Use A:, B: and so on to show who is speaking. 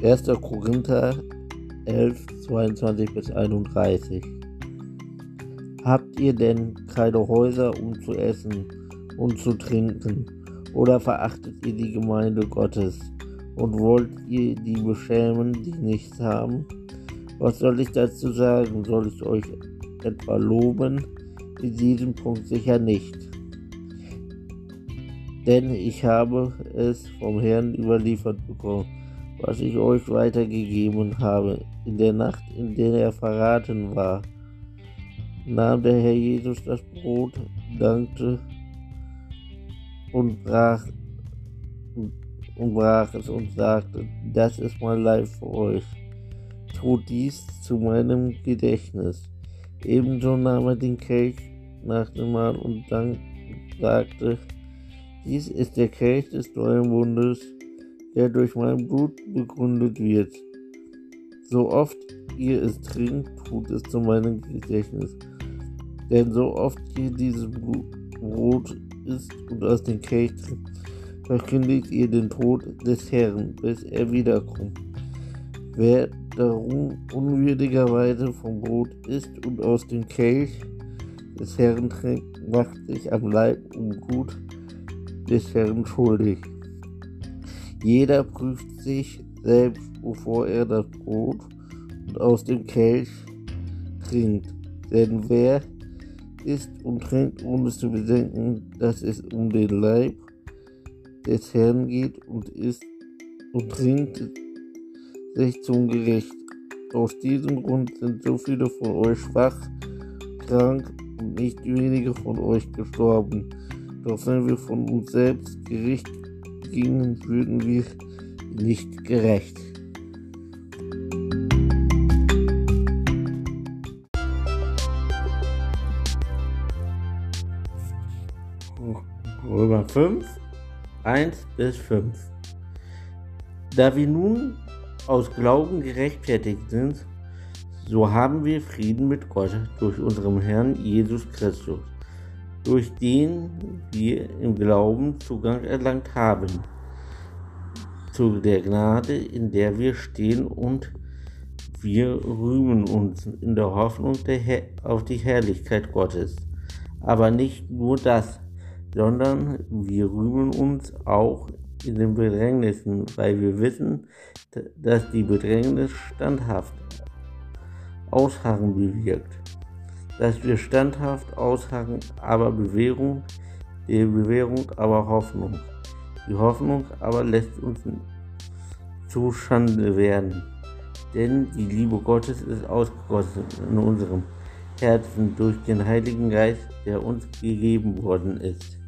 A: 1. Korinther 11, 22 bis 31. Habt ihr denn keine Häuser, um zu essen und zu trinken? Oder verachtet ihr die Gemeinde Gottes und wollt ihr die beschämen, die nichts haben? Was soll ich dazu sagen? Soll ich euch etwa loben? In diesem Punkt sicher nicht. Denn ich habe es vom Herrn überliefert bekommen, was ich euch weitergegeben habe. In der Nacht, in der er verraten war, nahm der Herr Jesus das Brot, dankte und brach, und brach es und sagte, das ist mein Leib für euch. Tut dies zu meinem Gedächtnis. Ebenso nahm er den Kelch nach dem Mahl und dann sagte, dies ist der Kelch des neuen Bundes, der durch mein Blut begründet wird. So oft ihr es trinkt, tut es zu meinem Gedächtnis. Denn so oft ihr dieses Brot isst und aus dem Kelch trinkt, verkündigt ihr den Tod des Herrn, bis er wiederkommt. Wer darum unwürdigerweise vom Brot isst und aus dem Kelch des Herrn trinkt, macht sich am Leib und Gut des Herrn schuldig. Jeder prüft sich selbst, bevor er das Brot und aus dem Kelch trinkt. Denn wer isst und trinkt, ohne zu bedenken, dass es um den Leib des Herrn geht und isst und trinkt sich zum Gericht. Aus diesem Grund sind so viele von euch schwach, krank und nicht wenige von euch gestorben. Doch wenn wir von uns selbst Gericht gingen, würden wir nicht gerecht. Römer 5, 1 bis 5. Da wir nun aus Glauben gerechtfertigt sind, so haben wir Frieden mit Gott durch unseren Herrn Jesus Christus, durch den wir im Glauben Zugang erlangt haben zu der Gnade, in der wir stehen und wir rühmen uns in der Hoffnung der auf die Herrlichkeit Gottes. Aber nicht nur das, sondern wir rühmen uns auch in den Bedrängnissen, weil wir wissen, dass die Bedrängnis standhaft Ausharren bewirkt. Dass wir standhaft ausharren, aber Bewährung, die Bewährung aber Hoffnung. Die Hoffnung aber lässt uns zu Schande werden. Denn die Liebe Gottes ist ausgegossen in unserem Herzen durch den Heiligen Geist, der uns gegeben worden ist.